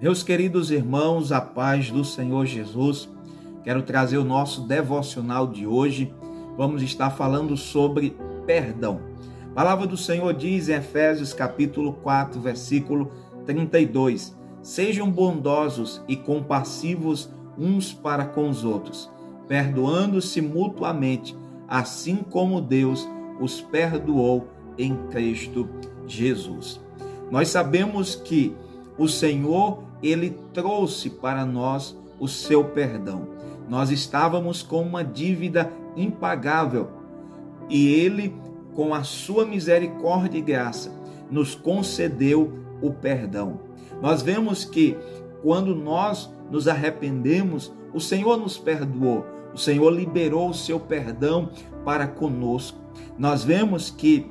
Meus queridos irmãos, a paz do Senhor Jesus, quero trazer o nosso devocional de hoje. Vamos estar falando sobre perdão. A palavra do Senhor diz em Efésios capítulo 4, versículo 32: Sejam bondosos e compassivos uns para com os outros, perdoando-se mutuamente, assim como Deus os perdoou em Cristo Jesus. Nós sabemos que o Senhor ele trouxe para nós o seu perdão. Nós estávamos com uma dívida impagável e ele, com a sua misericórdia e graça, nos concedeu o perdão. Nós vemos que quando nós nos arrependemos, o Senhor nos perdoou, o Senhor liberou o seu perdão para conosco. Nós vemos que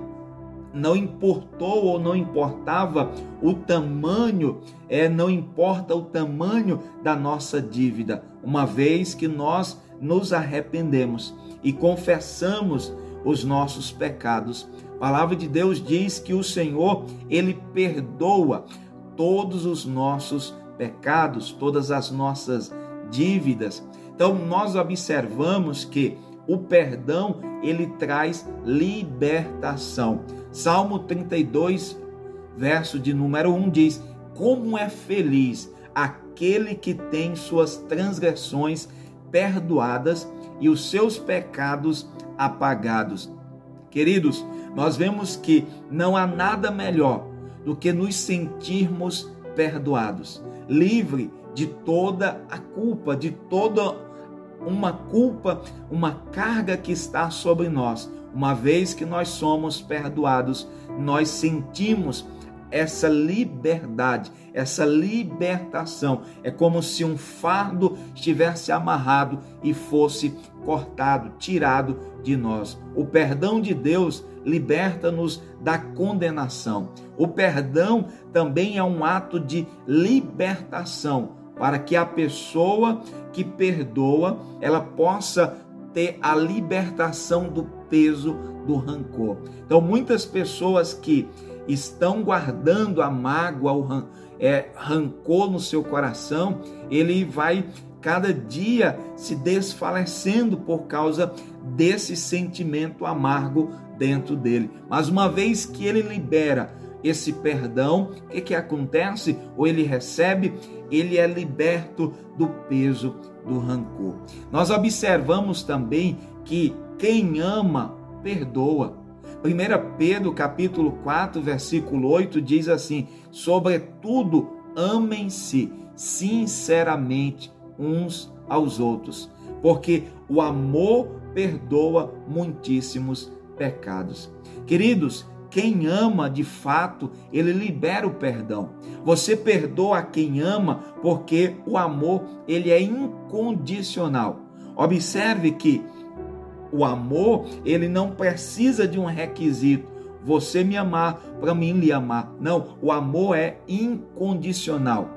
não importou ou não importava o tamanho, é, não importa o tamanho da nossa dívida, uma vez que nós nos arrependemos e confessamos os nossos pecados. A palavra de Deus diz que o Senhor, ele perdoa todos os nossos pecados, todas as nossas dívidas. Então nós observamos que o perdão ele traz libertação. Salmo 32, verso de número 1 diz: Como é feliz aquele que tem suas transgressões perdoadas e os seus pecados apagados. Queridos, nós vemos que não há nada melhor do que nos sentirmos perdoados, livre de toda a culpa, de toda uma culpa, uma carga que está sobre nós. Uma vez que nós somos perdoados, nós sentimos essa liberdade, essa libertação. É como se um fardo estivesse amarrado e fosse cortado, tirado de nós. O perdão de Deus liberta-nos da condenação. O perdão também é um ato de libertação para que a pessoa que perdoa, ela possa ter a libertação do peso do rancor. Então, muitas pessoas que estão guardando a mágoa, o ran é, rancor no seu coração, ele vai cada dia se desfalecendo por causa desse sentimento amargo dentro dele. Mas uma vez que ele libera esse perdão, o que, que acontece? Ou ele recebe, ele é liberto do peso do rancor. Nós observamos também que quem ama, perdoa. 1 Pedro capítulo 4, versículo 8 diz assim: "Sobretudo, amem-se sinceramente uns aos outros, porque o amor perdoa muitíssimos pecados." Queridos, quem ama de fato, ele libera o perdão. Você perdoa quem ama porque o amor, ele é incondicional. Observe que o amor, ele não precisa de um requisito. Você me amar para mim lhe amar. Não, o amor é incondicional.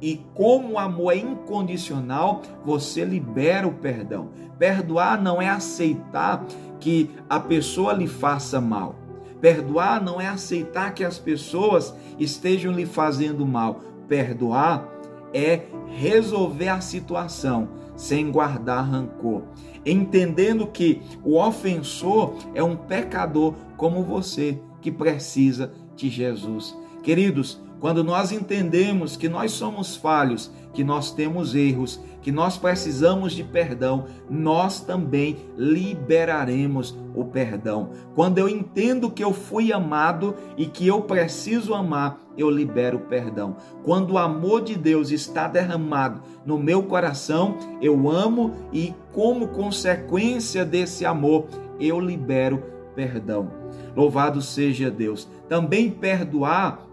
E como o amor é incondicional, você libera o perdão. Perdoar não é aceitar que a pessoa lhe faça mal. Perdoar não é aceitar que as pessoas estejam lhe fazendo mal. Perdoar é resolver a situação sem guardar rancor, entendendo que o ofensor é um pecador como você que precisa de Jesus. Queridos, quando nós entendemos que nós somos falhos, que nós temos erros, que nós precisamos de perdão, nós também liberaremos o perdão. Quando eu entendo que eu fui amado e que eu preciso amar, eu libero o perdão. Quando o amor de Deus está derramado no meu coração, eu amo e, como consequência desse amor, eu libero perdão. Louvado seja Deus. Também perdoar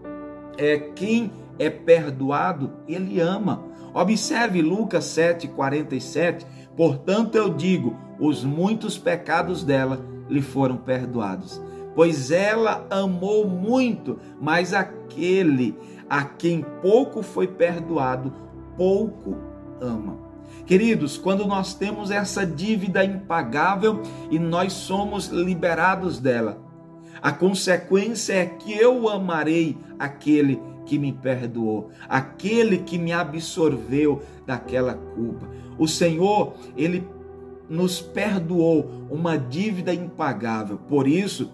é quem é perdoado, ele ama. Observe Lucas 7:47, portanto eu digo, os muitos pecados dela lhe foram perdoados, pois ela amou muito, mas aquele a quem pouco foi perdoado, pouco ama. Queridos, quando nós temos essa dívida impagável e nós somos liberados dela, a consequência é que eu amarei aquele que me perdoou, aquele que me absorveu daquela culpa. O Senhor, ele nos perdoou uma dívida impagável. Por isso,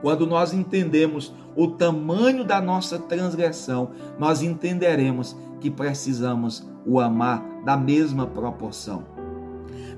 quando nós entendemos o tamanho da nossa transgressão, nós entenderemos que precisamos o amar da mesma proporção.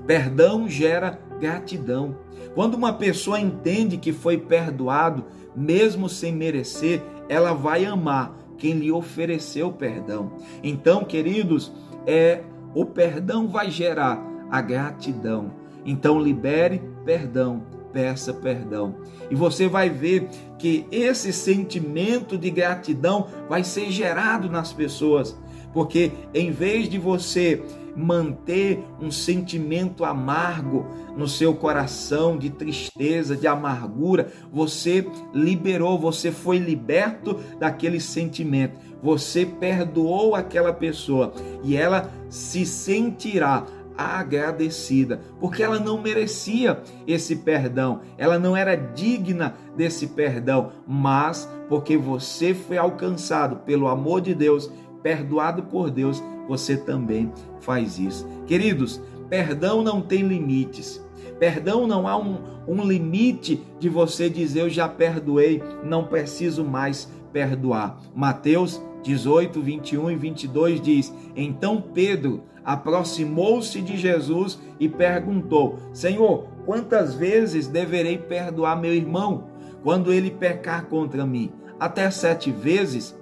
Perdão gera gratidão. Quando uma pessoa entende que foi perdoado, mesmo sem merecer, ela vai amar quem lhe ofereceu perdão. Então, queridos, é o perdão vai gerar a gratidão. Então, libere perdão, peça perdão. E você vai ver que esse sentimento de gratidão vai ser gerado nas pessoas, porque em vez de você manter um sentimento amargo no seu coração, de tristeza, de amargura, você liberou, você foi liberto daquele sentimento, você perdoou aquela pessoa e ela se sentirá agradecida, porque ela não merecia esse perdão, ela não era digna desse perdão, mas porque você foi alcançado pelo amor de Deus, perdoado por Deus, você também faz isso. Queridos, perdão não tem limites. Perdão não há um, um limite de você dizer eu já perdoei, não preciso mais perdoar. Mateus 18, 21 e 22 diz: Então Pedro aproximou-se de Jesus e perguntou: Senhor, quantas vezes deverei perdoar meu irmão quando ele pecar contra mim? Até sete vezes?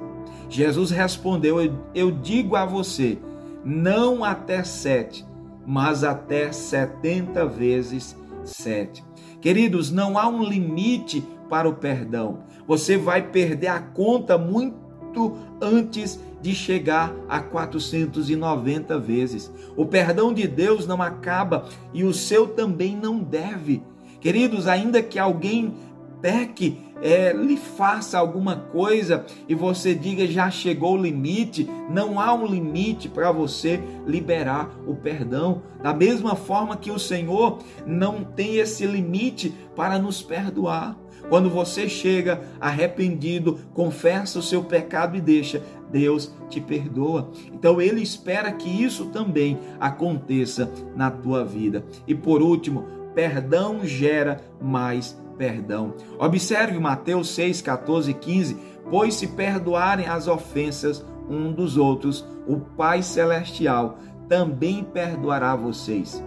Jesus respondeu: Eu, digo a você, não até sete, mas até setenta vezes sete. Queridos, não há um limite para o perdão. Você vai perder a conta muito antes de chegar a 490 vezes. O perdão de Deus não acaba e o seu também não deve. Queridos, ainda que alguém peque, é, lhe faça alguma coisa e você diga já chegou o limite, não há um limite para você liberar o perdão. Da mesma forma que o Senhor não tem esse limite para nos perdoar. Quando você chega arrependido, confessa o seu pecado e deixa, Deus te perdoa. Então ele espera que isso também aconteça na tua vida. E por último, perdão gera mais perdão. Observe Mateus 6, 14 e 15. Pois se perdoarem as ofensas um dos outros, o Pai Celestial também perdoará vocês.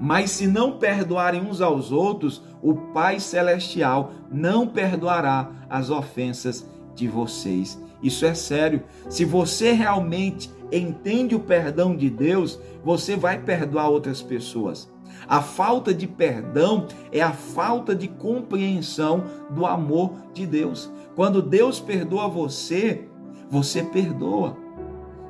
Mas se não perdoarem uns aos outros, o Pai Celestial não perdoará as ofensas de vocês. Isso é sério. Se você realmente entende o perdão de Deus, você vai perdoar outras pessoas. A falta de perdão é a falta de compreensão do amor de Deus. Quando Deus perdoa você, você perdoa.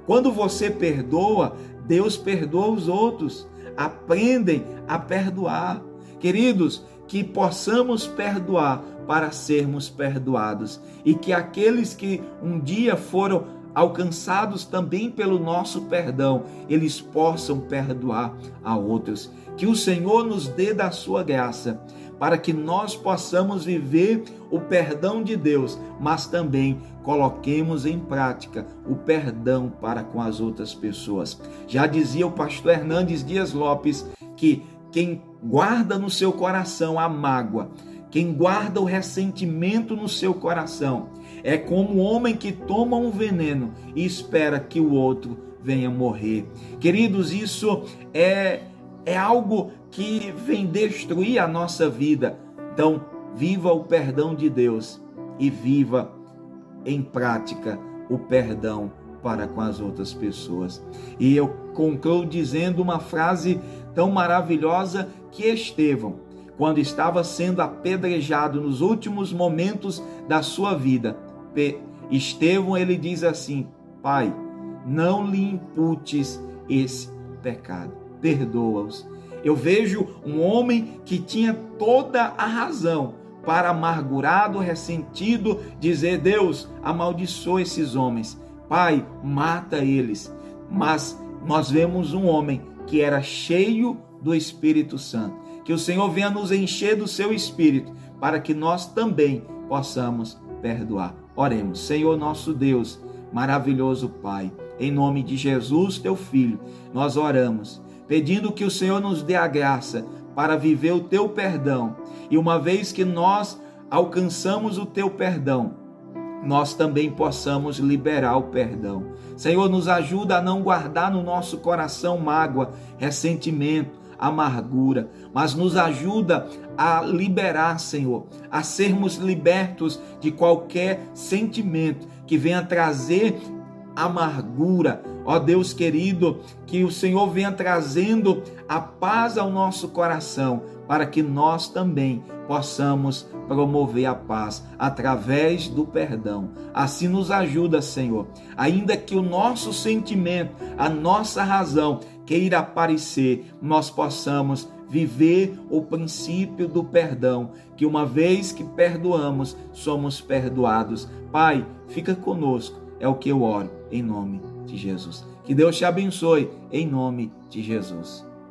Quando você perdoa, Deus perdoa os outros. Aprendem a perdoar. Queridos, que possamos perdoar para sermos perdoados e que aqueles que um dia foram alcançados também pelo nosso perdão, eles possam perdoar a outros. Que o Senhor nos dê da sua graça, para que nós possamos viver o perdão de Deus, mas também coloquemos em prática o perdão para com as outras pessoas. Já dizia o pastor Hernandes Dias Lopes que quem guarda no seu coração a mágoa, quem guarda o ressentimento no seu coração, é como um homem que toma um veneno e espera que o outro venha morrer. Queridos, isso é, é algo que vem destruir a nossa vida. Então, viva o perdão de Deus e viva em prática o perdão para com as outras pessoas. E eu concluo dizendo uma frase tão maravilhosa que Estevão, quando estava sendo apedrejado nos últimos momentos da sua vida, Estevão ele diz assim: Pai, não lhe imputes esse pecado, perdoa-os. Eu vejo um homem que tinha toda a razão para amargurado, ressentido, dizer: Deus, amaldiçoa esses homens. Pai, mata eles. Mas nós vemos um homem que era cheio do Espírito Santo. Que o Senhor venha nos encher do seu Espírito, para que nós também possamos perdoar. Oremos, Senhor nosso Deus, Maravilhoso Pai, em nome de Jesus, teu filho, nós oramos, pedindo que o Senhor nos dê a graça para viver o teu perdão. E uma vez que nós alcançamos o teu perdão, nós também possamos liberar o perdão. Senhor, nos ajuda a não guardar no nosso coração mágoa, ressentimento, amargura, mas nos ajuda a liberar, Senhor, a sermos libertos de qualquer sentimento que venha trazer amargura. Ó Deus querido, que o Senhor venha trazendo a paz ao nosso coração, para que nós também possamos promover a paz através do perdão. Assim nos ajuda, Senhor. Ainda que o nosso sentimento, a nossa razão queira aparecer, nós possamos viver o princípio do perdão, que uma vez que perdoamos, somos perdoados. Pai, fica conosco, é o que eu oro, em nome de Jesus. Que Deus te abençoe, em nome de Jesus.